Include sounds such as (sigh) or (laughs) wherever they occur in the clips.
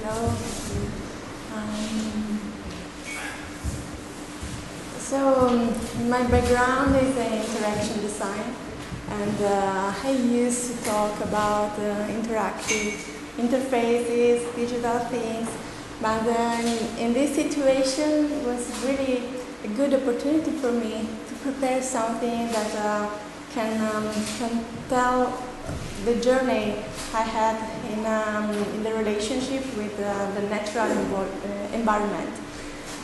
Hello. Um, so my background is in interaction design, and uh, I used to talk about uh, interactive interfaces, digital things. But then in this situation, it was really a good opportunity for me to prepare something that uh, can um, can tell the journey I had in, um, in the relationship with uh, the natural uh, environment.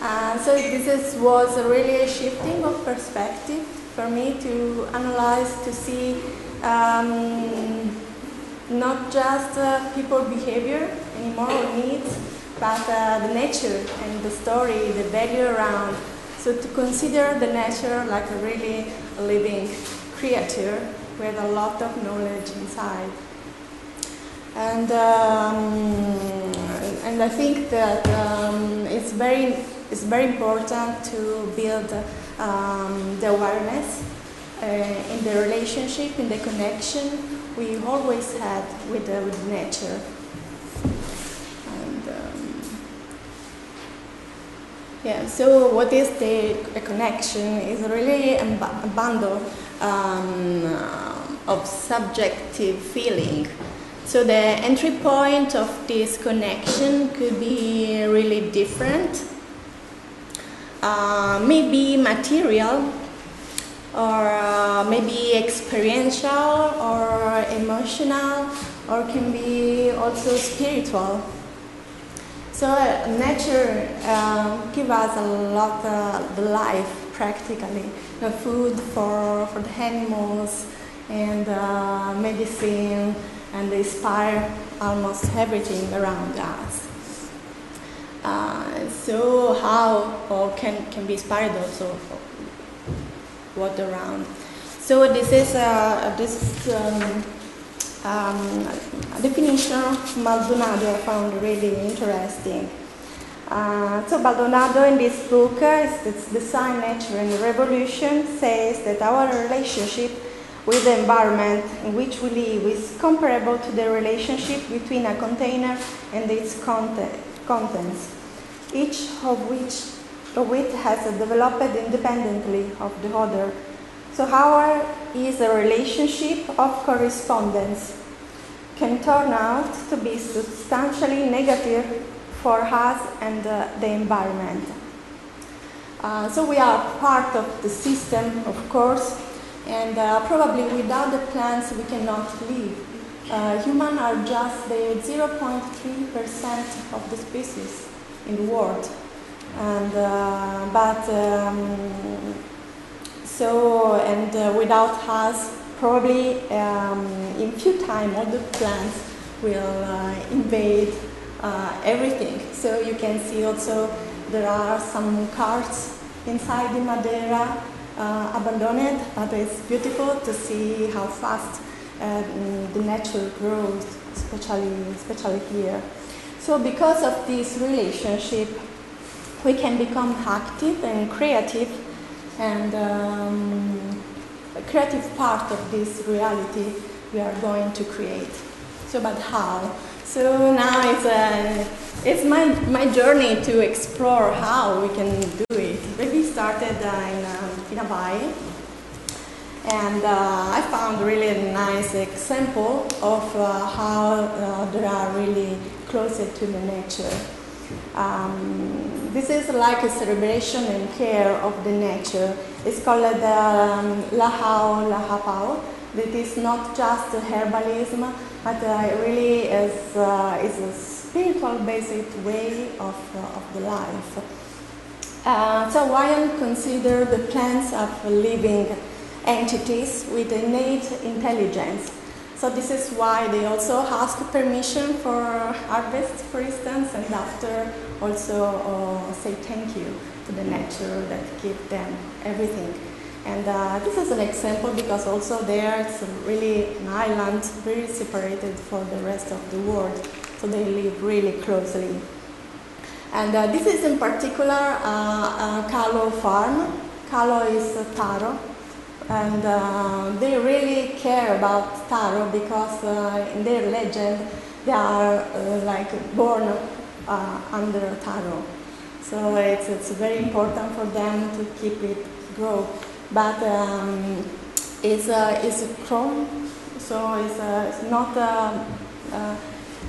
Uh, so this is, was a really a shifting of perspective for me to analyze, to see um, not just uh, people behavior anymore or needs, but uh, the nature and the story, the value around. So to consider the nature like a really living creature with a lot of knowledge inside. And, um, and I think that um, it's, very, it's very important to build um, the awareness uh, in the relationship, in the connection we always had with, uh, with nature. And, um, yeah, so what is the connection? Is really a bundle um, of subjective feeling. So the entry point of this connection could be really different. Uh, maybe material, or uh, maybe experiential, or emotional, or can be also spiritual. So uh, nature uh, give us a lot of life practically the food for, for the animals and uh, medicine and they inspire almost everything around us. Uh, so how or can, can be inspired also what around. So this is uh, this um, um, definition of Maldonado I found really interesting. Uh, so Maldonado in this book, uh, it's Design, Nature and Revolution, says that our relationship with the environment in which we live is comparable to the relationship between a container and its content, contents, each of which of which has developed independently of the other. So our is a relationship of correspondence can turn out to be substantially negative for us and uh, the environment. Uh, so we are part of the system, of course, and uh, probably without the plants we cannot live. Uh, humans are just the 0.3% of the species in the world, and uh, but um, so and uh, without us, probably um, in few time all the plants will invade uh, everything. So you can see also there are some cars inside the Madeira uh, abandoned, but it's beautiful to see how fast uh, the nature grows, especially, especially here. So because of this relationship, we can become active and creative and um, a creative part of this reality we are going to create. So, but how? So now it's, uh, it's my, my journey to explore how we can do it. Maybe started uh, in um, And uh, I found really a nice example of uh, how uh, they are really closer to the nature. Um, this is like a celebration and care of the nature. It's called the um, La'au Lapa'au. That is not just herbalism, but uh, really is, uh, is a spiritual basic way of, uh, of the life. Uh, so Wayne consider the plants as living entities with innate intelligence. So this is why they also ask permission for harvest, for instance, and after also uh, say thank you to the nature that give them everything. And uh, this is an example because also there it's really an island very separated from the rest of the world. So they live really closely. And uh, this is in particular uh, Kalo farm. Kalo is taro. And uh, they really care about taro because uh, in their legend they are uh, like born uh, under taro. So it's, it's very important for them to keep it grow. But um, it's, uh, it's a corm, so it's, uh, it's not, uh, uh,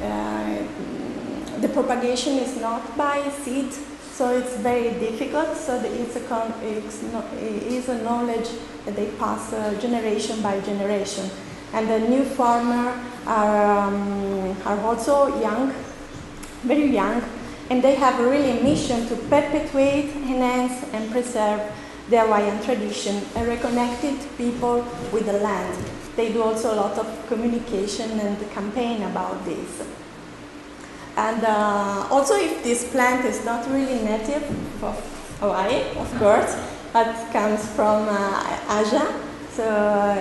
uh, the propagation is not by seed, so it's very difficult. So it's a, it's, a knowledge that they pass uh, generation by generation. And the new farmer are, um, are also young, very young, and they have really a mission to perpetuate, enhance, and preserve the Hawaiian tradition and reconnected people with the land. They do also a lot of communication and campaign about this. And uh, also, if this plant is not really native of Hawaii, of course, but comes from uh, Asia, so uh,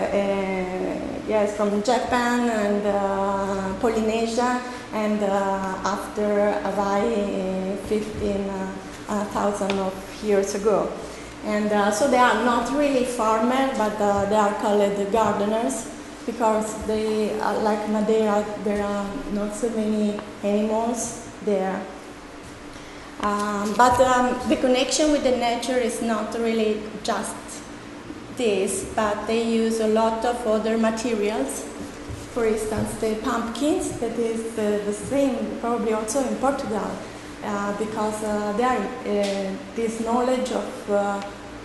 yes, from Japan and uh, Polynesia, and uh, after Hawaii, 15,000 of years ago. And so they are not really farmers, but they are called the gardeners because they, uh, like Madeira, there are not so many animals there. Um, but um, the connection with the nature is not really just this, but they use a lot of other materials. For instance, the pumpkins, that is the, the same probably also in Portugal, uh, because uh, there uh, this knowledge of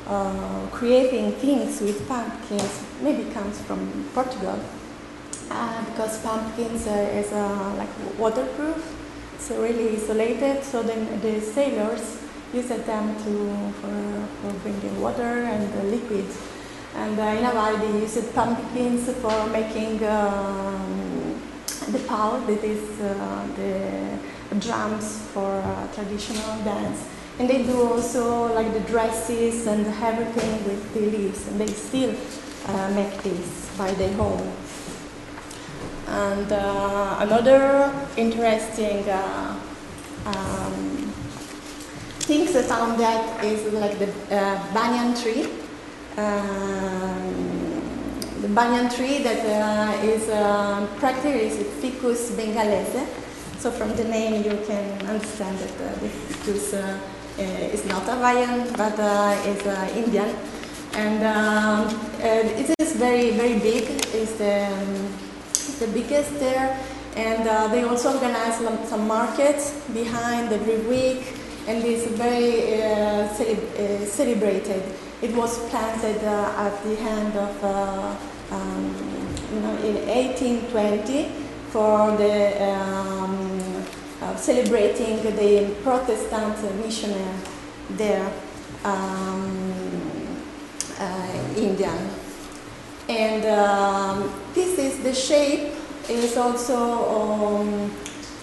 uh, uh, creating things with pumpkins maybe comes from Portugal, uh, because pumpkins is like waterproof, so really isolated. So then the sailors used them to for, for bringing water and liquids. And uh, in Hawaii, they used pumpkins for making um, the pau, that is uh, the drums for uh, traditional dance. And they do also like the dresses and everything with the leaves, and they still uh, make this by their home. And uh, another interesting uh, um, things found that is like the banyan tree. Um, the banyan tree that uh, is uh, practically is Ficus bengalese. So from the name you can understand that uh, the ficus is not Hawaiian but is Indian. And um, it is very, very big. It's the, um, the biggest there. And they also organize some markets behind every week and it's very uh, cele- uh, celebrated. It was planted uh, at the end of, um, you know, in 1820 for the um, celebrating the Protestant missionary there, um, Indian. And um, this is the shape is also um,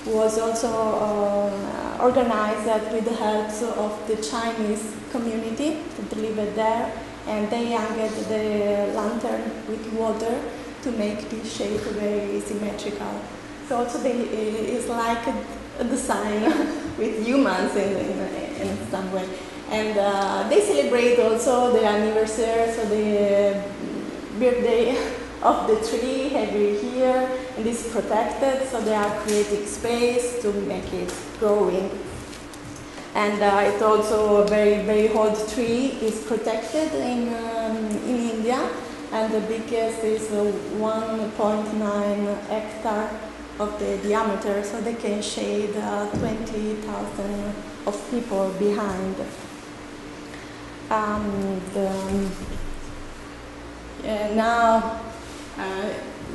was also uh, organized with the help of the Chinese community that lived there, and they hung the lantern with water to make this shape very symmetrical. So also they, it's like design (laughs) with humans in, in, in, some way. And uh, they celebrate also the anniversary, so the birthday (laughs) of the tree every year and it's protected so they are creating space to make it growing and uh, it's also a very very old tree is protected in, um, in India and the biggest is uh, 1.9 hectare of the diameter so they can shade uh, 20,000 of people behind um, the, now uh,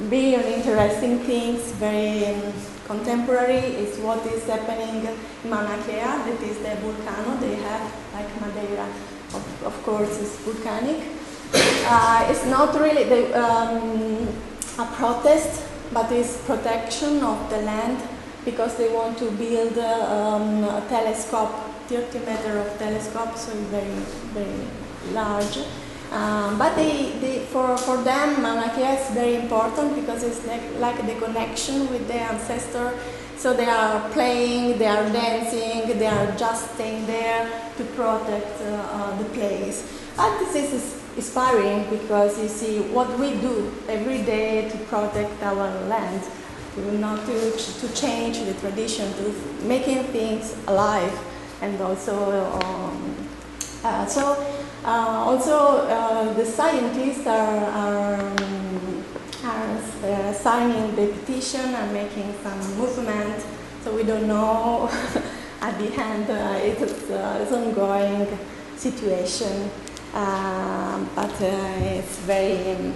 very interesting things, very um, contemporary, is what is happening in Mauna Kea, that is the volcano they have, like Madeira, of, of course, is volcanic. Uh, it's not really the, um, a protest, but it's protection of the land because they want to build um, a telescope, 30 meter of telescope, so it's very, very large. Um, but they, they, for, for them, Mauna is very important because it's like, like the connection with their ancestor. So they are playing, they are dancing, they are just staying there to protect uh, uh, the place. But this is inspiring because you see what we do every day to protect our land. to not to, to change the tradition, to making things alive, and also um, uh, so uh, also uh, the scientists are, are, are uh, signing the petition and making some movement. So we don't know (laughs) at the end uh, it's, it's ongoing situation, but it's very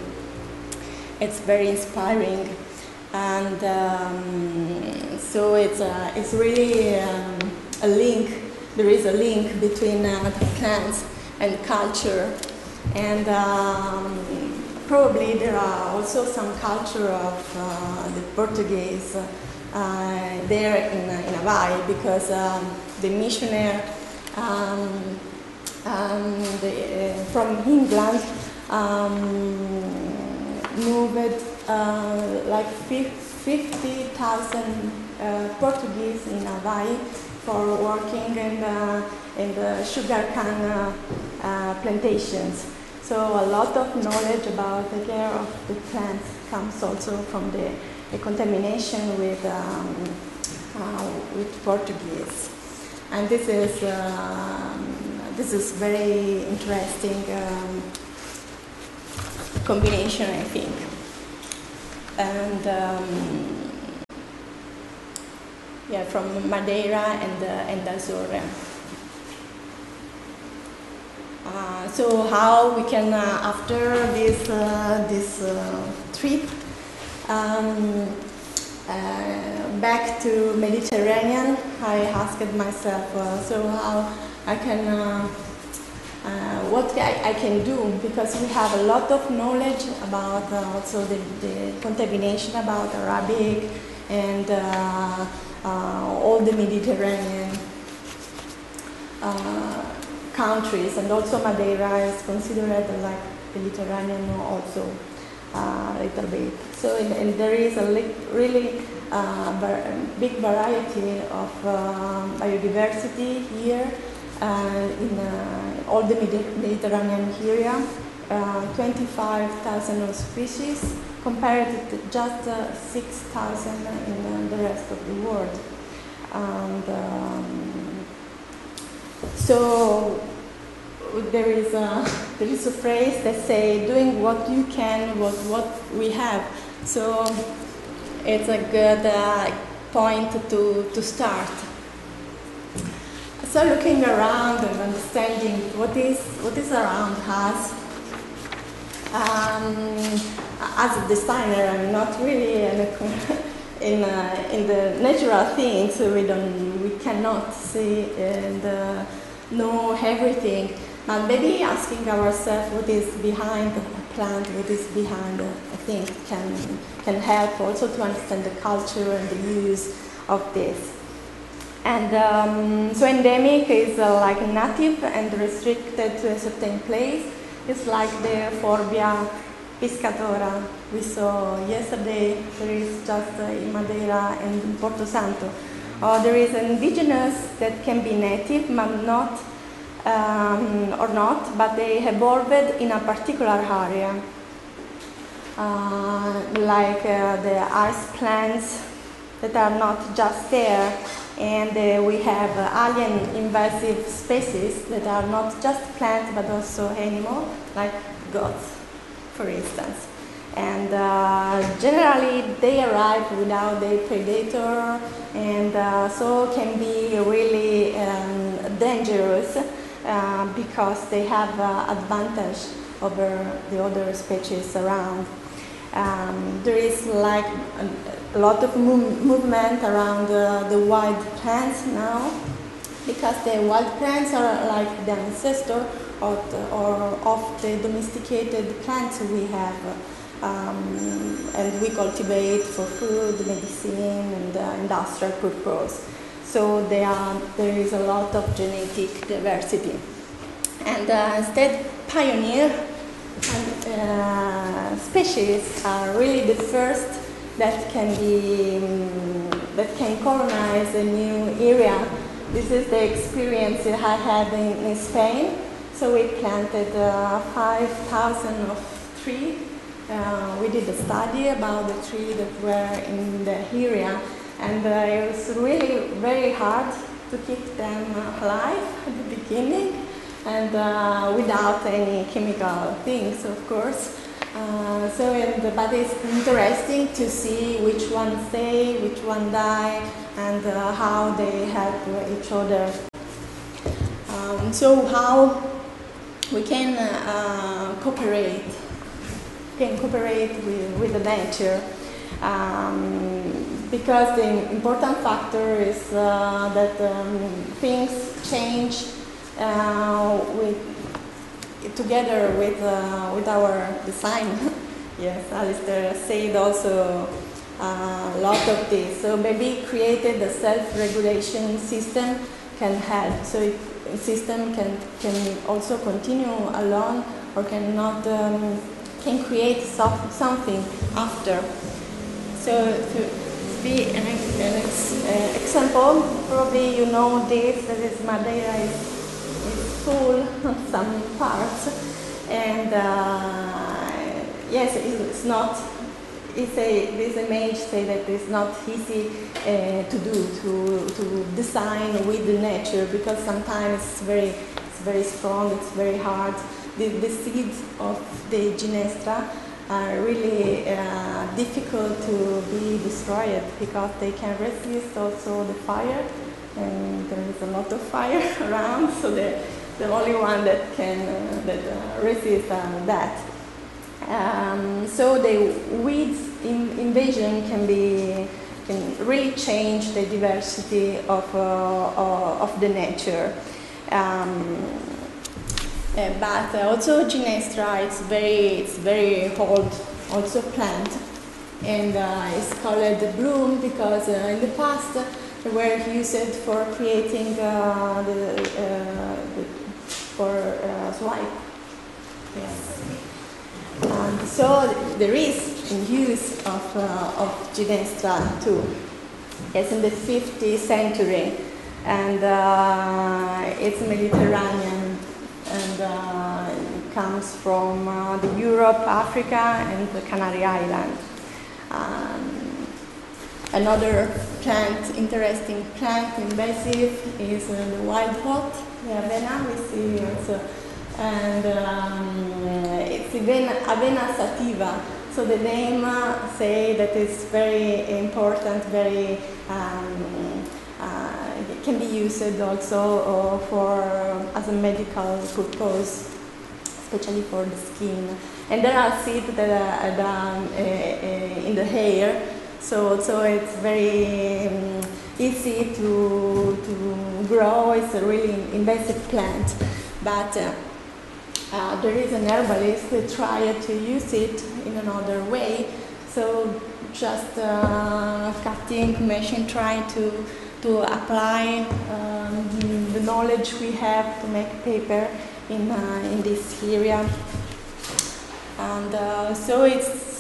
it's very inspiring. And um, so it's, uh, it's really um, a link, there is a link between uh, plants and culture. And um, probably there are also some culture of uh, the Portuguese uh, there in, in Hawaii because um, the missionary um, um, the, uh, from England moved uh, like 50,000 uh, Portuguese in Hawaii for working in the, in the sugar cane uh, plantations. So a lot of knowledge about the care of the plants comes also from the, the contamination with, um, uh, with Portuguese. And this is, um, this is very interesting um, combination, I think. And um, yeah, from Madeira and uh, and Azore. Uh, so how we can uh, after this uh, this uh, trip um, uh, back to Mediterranean, I asked myself, so how I can uh, what I, I, can do because we have a lot of knowledge about uh, also the, the, contamination about Arabic and uh, uh all the Mediterranean uh, countries and also Madeira is considered like Mediterranean also uh, a little bit. So and, and there is a really big variety of biodiversity here uh, in uh, all the Mediterranean area, uh, 25,000 species compared to just 6,000 in the rest of the world. And um, so there is a (laughs) there is a phrase that say doing what you can with what we have. So it's a good uh, point to to start. So looking around and understanding what is what is around us. Um, as a designer, I'm not really in, a, (laughs) in, a, in the natural things. We don't, we cannot see and uh, know everything. But maybe asking ourselves what is behind a plant, what is behind a, a thing, can can help also to understand the culture and the use of this. And um, so endemic is uh, like native and restricted to a certain place. It's like the Euphorbia piscatoria we saw yesterday. There is just uh, in Madeira and in Porto Santo. Uh, there is indigenous that can be native, but not um, or not, but they evolved in a particular area, uh, like uh, the ice plants that are not just there and uh, we have uh, alien invasive species that are not just plants but also animal, like goats, for instance. And uh, generally they arrive without a predator and uh, so can be really um, dangerous uh, because they have uh, advantage over the other species around. Um, there is like a lot of move movement around uh, the wild plants now because the wild plants are like the ancestor of the, or of the domesticated plants we have um, and we cultivate for food, medicine and uh, industrial purpose. So there, are, there is a lot of genetic diversity. And uh, instead pioneer uh, species are really the first that can be that can colonize a new area. This is the experience I had in, in Spain. So we planted uh, 5,000 of trees uh, we did a study about the trees that were in the area, and uh, it was really very hard to keep them alive at the beginning, and uh, without any chemical things, of course. Uh, so, and, but it's interesting to see which one stay, which one die, and uh, how they help each other. Um, so, how we can uh, cooperate, can cooperate with, with the nature, um, because the important factor is uh, that um, things change with together with, uh, with our design. (laughs) yes, Alistair said also uh, a lot of this. So maybe created a self-regulation system can help. So a system can, can also continue alone or cannot, um, can create soft, something after. So to be an, an ex, uh, example, probably you know this, that is Madeira is full some parts, and uh, yes, it's not. It's a, this image say that it's not easy uh, to do to, to design with the nature because sometimes it's very it's very strong, it's very hard. The, the seeds of the Ginestra are really uh, difficult to be destroyed because they can resist also the fire and there is a lot of fire (laughs) around so the the only one that can uh, that uh, resist uh, that. Um, so the weeds in, invasion can be can really change the diversity of of the nature. Um, uh, but uh, also Ginestra, it's very, it's very old, also plant, and uh, it's called the broom because in the past were used for creating the, the for uh, swipe. Yes. And so there is use of, uh, of Ginestra too. It's in the 50th century and uh, it's Mediterranean and uh, comes from uh, the Europe, Africa and the Canary Islands. Um, another plant, interesting plant invasive is uh, the wild oat the avena we see. And um, it's even avena sativa. So the name uh, say that it's very important, very um, uh, can be used also uh, for as a medical purpose, especially for the skin. And there are seeds that are done uh, uh, in the hair, so so it's very um, easy to, to grow. It's a really invasive plant, but uh, uh, there is an herbalist who tried to use it in another way. So just uh, cutting machine trying to to apply um, the knowledge we have to make paper in uh, in this area. And uh, so it's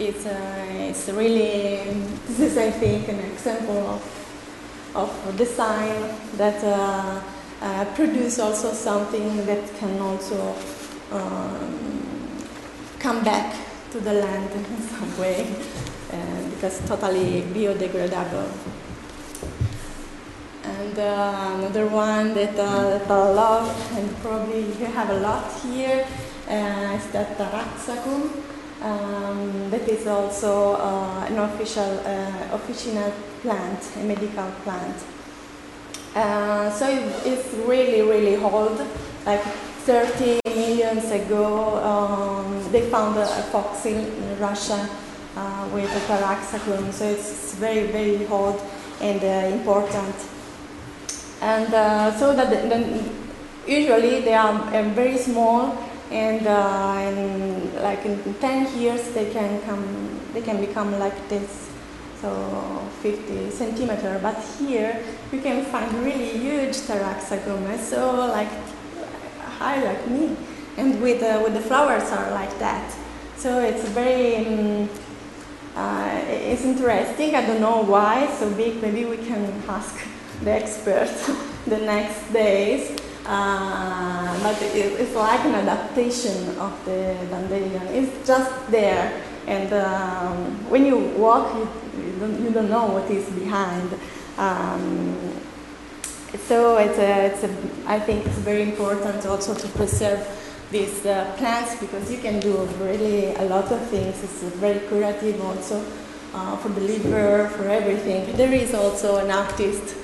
it's, uh, it's really, this is I think an example of, of design that uh, uh, produce also something that can also um, come back to the land in (laughs) some way uh, because totally biodegradable. And uh, another one that, uh, that I love, and probably you have a lot here, is that Taraxacum um, that is also uh, an official uh, plant, a medical plant. Uh, so it, it's really, really old. Like 30 millions ago, um, they found a, a fossil in Russia uh, with a taraxacum. So it's very, very old and uh, important. And uh, so that the, the, usually they are very small and, uh, in, like in 10 years they can come they can become like this. So 50 centimeter. But here you can find really huge taraxacum so like high like me. And with, uh, with the flowers are like that. So it's very um, uh, it's interesting. I don't know why. So big maybe we can ask the experts (laughs) the next days uh, but it, it's like an adaptation of the dandelion. It's just there, and um, when you walk, you, you, don't, you, don't, know what is behind. Um, so it's a, it's a, I think it's very important also to preserve these uh, plants because you can do really a lot of things. It's very curative also uh, for the liver, for everything. There is also an artist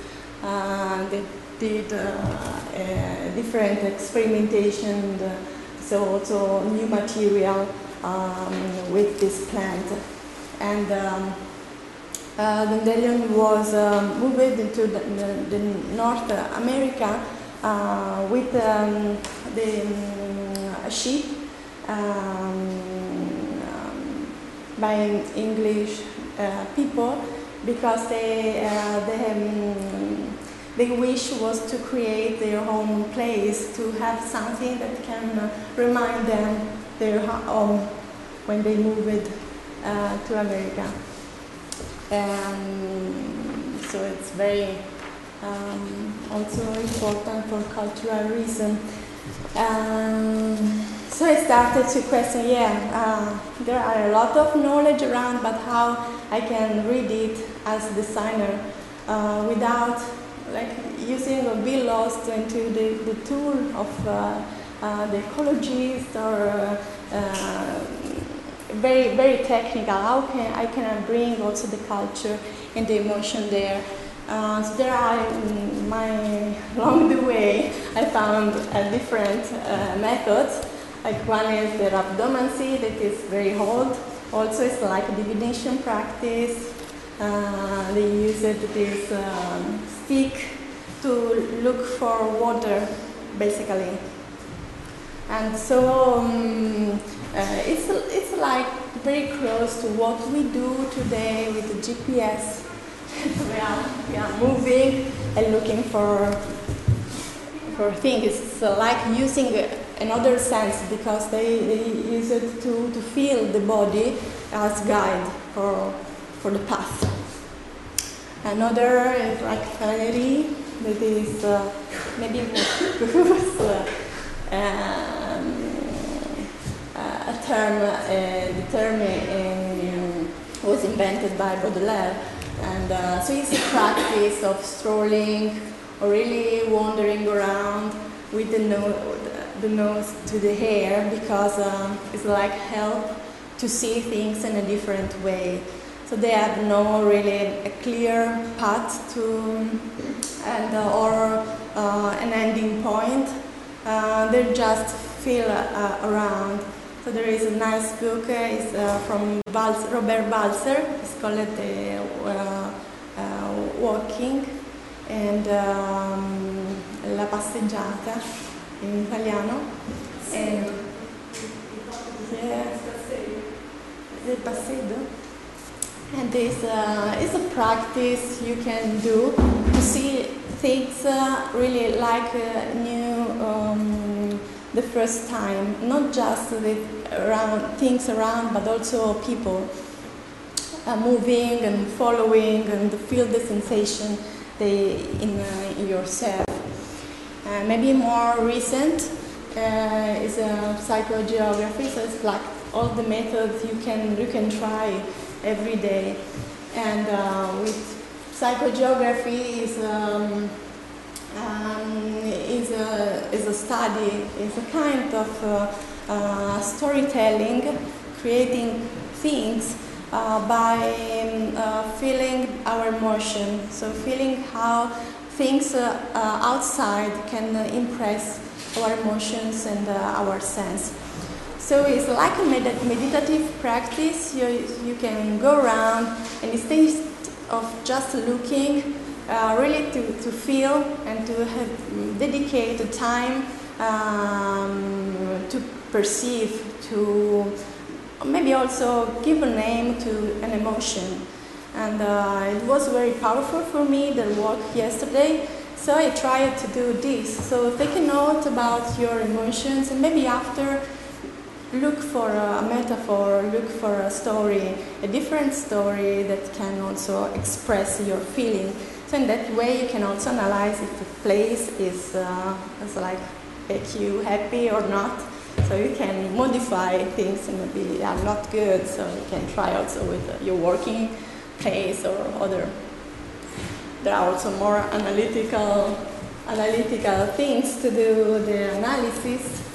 uh, did uh, different experimentation, so also new material um, with this plant. And um, uh, Dandelion was um, moved into the, the, the North America uh, with um, the um, sheep um, by English uh, people because they, uh, they um, their wish was to create their own place, to have something that can uh, remind them their home when they moved uh, to America. Um, so it's very um, also important for cultural reason. Um, so I started to question, yeah, uh, there are a lot of knowledge around, but how I can read it as a designer uh, without like using or be lost into the, the tool of uh, uh the ecologist or uh, very very technical. How can I can bring also the culture and the emotion there? Uh, so there are in my (laughs) along the way I found different methods. Like one is the rhabdomancy that is very old. Also, it's like a divination practice. Uh, they use it, this um, stick to look for water, basically. And so um, uh, it's, it's like very close to what we do today with the GPS. (laughs) we, are, we are moving and looking for, for things. It's like using another sense because they, they use it to, to feel the body as guide for, for the path. Another is fairy, that is uh, maybe (laughs) because uh, um, a term, uh, the term in, was invented by Baudelaire. And uh, so it's a practice of strolling or really wandering around with the, no- the nose to the hair because um, it's like help to see things in a different way. So they have no really a clear path to and uh, or uh, an ending point. Uh, they just feel around. So there is a nice book. it's from Bals- Robert Walser. It's called the Walking and um, La passeggiata in italiano. And, yeah, il passeggio. And this uh, is a practice you can do to see things uh, really like uh, new um, the first time, not just with around things around, but also people uh, moving and following and feel the sensation they, in, uh, in yourself. Uh, maybe more recent is psychogeography, so it's like all the methods you can you can try every day. And uh, with psychogeography is, um, um, is, a, is a study, is a kind of uh, uh, storytelling, creating things uh, by um, uh, feeling our emotion. So feeling how things uh, outside can impress our emotions and our sense. So it's like a med- meditative practice. You, you can go around and instead of just looking, uh, really to, to feel and to have dedicate the time um, to perceive, to maybe also give a name to an emotion. And uh, it was very powerful for me, the walk yesterday. So I tried to do this. So take a note about your emotions and maybe after look for a metaphor, look for a story, a different story that can also express your feeling. So in that way, you can also analyze if a place is, uh, is like make you happy or not. So you can modify things and maybe they are not good. So you can try also with uh, your working place or other. There are also more analytical analytical things to do the analysis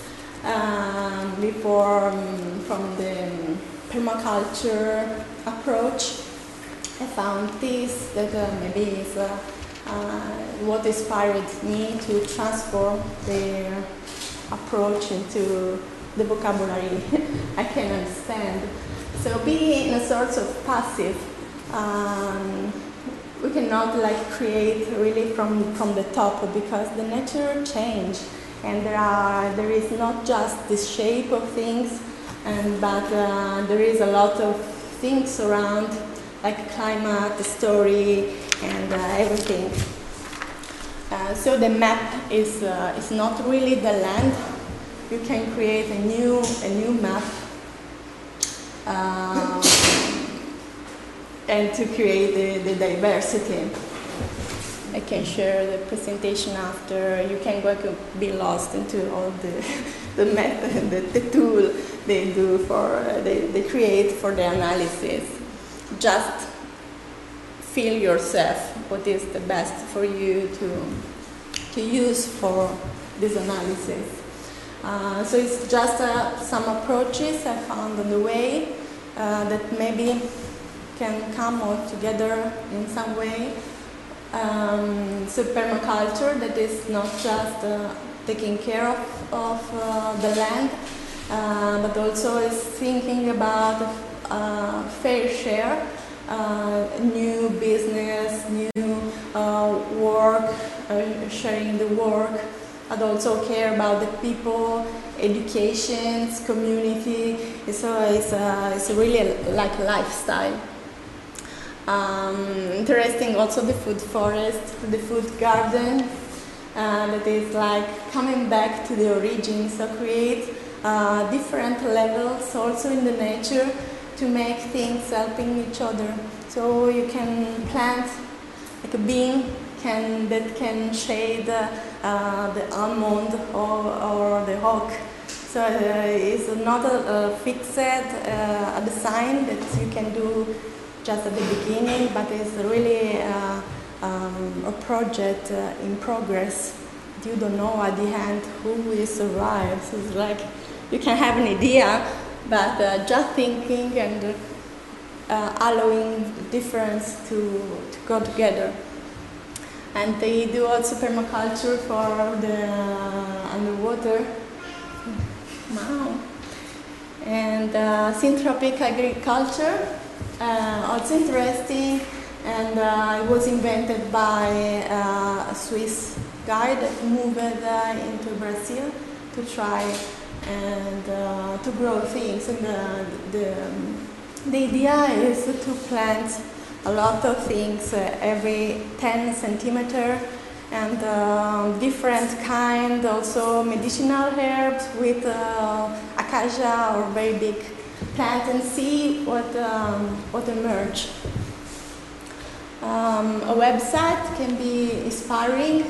um, before um, from the permaculture approach. I found this that uh, maybe is uh, uh, what inspired me to transform the approach into the vocabulary (laughs) I can understand. So being in a sort of passive, um, we cannot like create really from, from the top because the nature change and there are there is not just the shape of things and but uh, there is a lot of things around like climate, the story and uh, everything. Uh, so the map is, uh, is not really the land. You can create a new, a new map um, and to create the, the diversity. I can share the presentation after. You can go be lost into all the, (laughs) the method, the, the tool they do for, uh, they, they create for the analysis. Just feel yourself what is the best for you to, to use for this analysis. Uh, so it's just uh, some approaches I found on the way uh, that maybe can come all together in some way. Um, so permaculture that is not just uh, taking care of, of uh, the land, uh, but also is thinking about fair share uh, new business, new uh, work, uh, sharing the work, and also care about the people, education, community. So it's, uh, it's really like a lifestyle. Um, interesting also the food forest, the food garden, uh, that is like coming back to the origins, so create uh, different levels also in the nature to make things helping each other. So you can plant like a bean can, that can shade uh, the almond or, or the oak. So uh, it's not a, a fixed uh, a design that you can do just at the beginning, but it's really uh, um, a project uh, in progress. You don't know at the end who will survive. So it's like you can have an idea, but uh, just thinking and allowing difference to, to go together. And they do also permaculture for the underwater. Wow. And uh, syntropic agriculture, uh, also interesting, and uh, it was invented by uh, a Swiss guy that moved into Brazil to try and uh, to grow things. And the, the, um, the idea is to plant a lot of things uh, every 10 centimeter and uh, different kind, also medicinal herbs with uh, acacia or very big plant and see what, um, what emerge. Um, a website can be inspiring.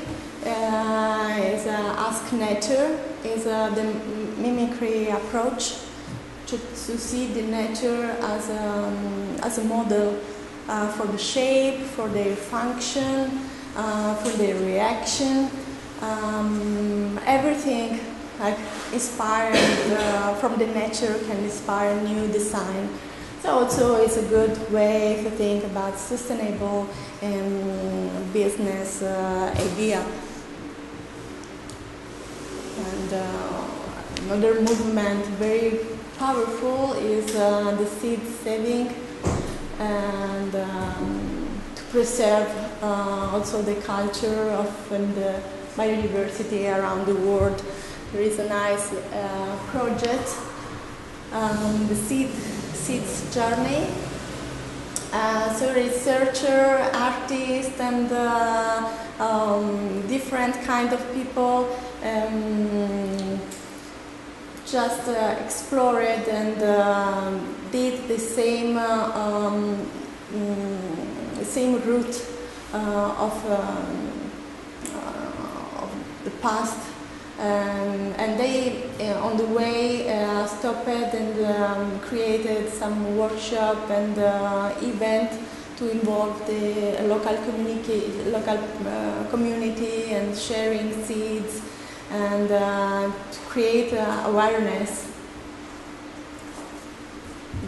Uh, is Ask Nature is the mimicry approach to, to see the nature as a, um, as a model uh, for the shape, for their function, uh, for their reaction. Um, everything like inspired uh, from the nature can inspire new design. So also it's a good way to think about sustainable um, business uh, idea. And uh, another movement very powerful is uh, the seed saving and um, to preserve uh, also the culture of and the biodiversity around the world. There is a nice uh, project, um, the seed seeds journey. Uh, so researcher, artists, and uh, um, different kind of people um, just uh, explored and uh, did the same uh, um, mm, same route uh, of, um, uh, of the past. Um, and they, uh, on the way, uh, stopped and um, created some workshop and uh, event to involve the local, local uh, community and sharing seeds and uh, to create uh, awareness.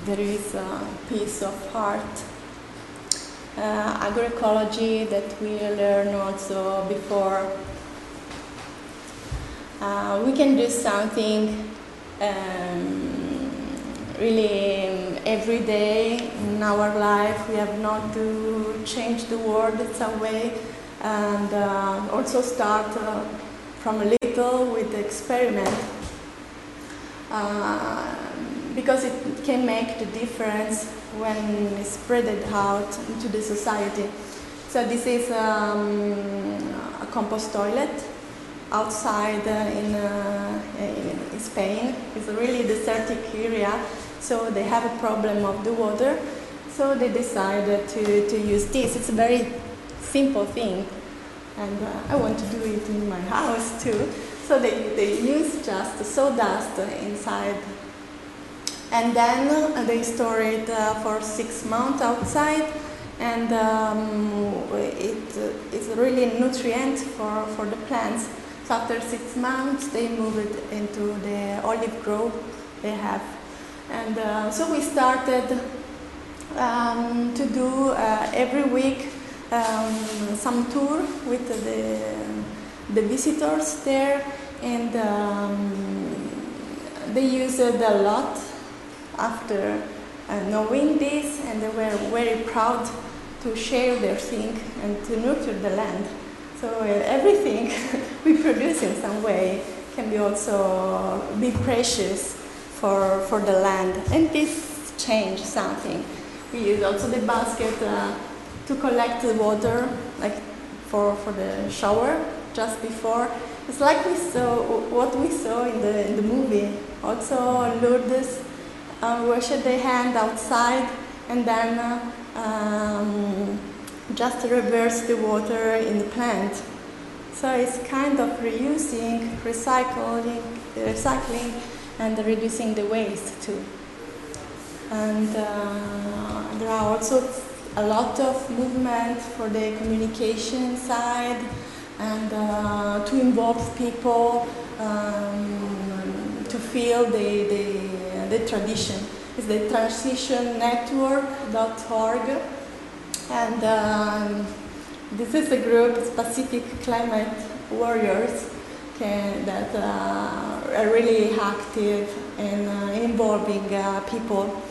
There is a piece of heart. Uh, agroecology that we learned also before. Uh, we can do something um, really every day in our life. We have not to change the world in some way and uh, also start uh, from a little with the experiment uh, because it can make the difference when it's spread out into the society. So this is um, a compost toilet outside uh, in, uh, in Spain. It's a really desertic area, so they have a problem of the water. So they decided to, to use this. It's a very simple thing, and uh, I want to do it in my house too. So they, they use just sawdust inside, and then uh, they store it uh, for six months outside, and um, it, it's really nutrient for, for the plants. So after six months, they moved into the olive grove they have. And uh, so we started um, to do uh, every week um, some tour with the, the visitors there. And um, they used it a lot after uh, knowing this, and they were very proud to share their thing and to nurture the land. So uh, everything (laughs) we produce in some way can be also be precious for, for the land. And this changed something. We use also the basket uh, to collect the water, like for, for the shower just before. It's like we saw what we saw in the, in the movie. Also Lourdes uh, wash their hand outside and then uh, um, just reverse the water in the plant. So it's kind of reusing, recycling, recycling, and reducing the waste too. And uh, there are also a lot of movement for the communication side and uh, to involve people um, to feel the, the, the tradition. It's the transitionnetwork.org and um, this is a group, Pacific Climate Warriors, can, that uh, are really active and uh, involving uh, people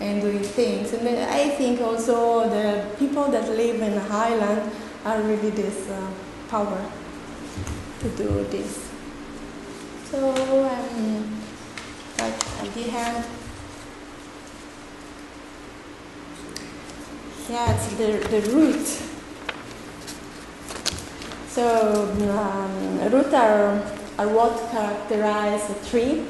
and doing things. And I think also the people that live in the highland are really this uh, power to do this. So um, at the end, yeah, it's the, the root. So um, root are, are what characterize a tree,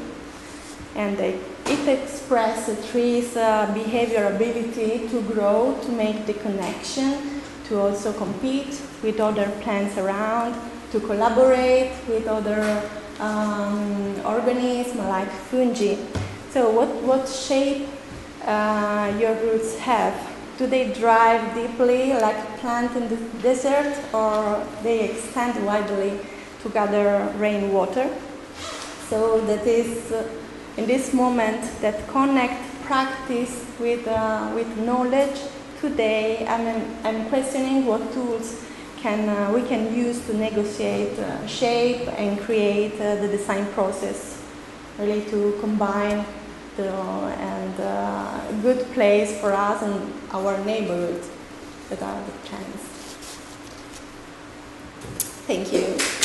and they, it expresses a tree's uh, behavior ability to grow, to make the connection, to also compete with other plants around, to collaborate with other um, organisms like fungi. So what, what shape uh, your roots have? Do they drive deeply like a plant in the desert or they extend widely to gather rainwater? So that is uh, in this moment that connect practice with, uh, with knowledge. Today I'm, I'm questioning what tools can, uh, we can use to negotiate uh, shape and create uh, the design process, really to combine and uh, a good place for us and our neighborhood that are the plants. Thank you.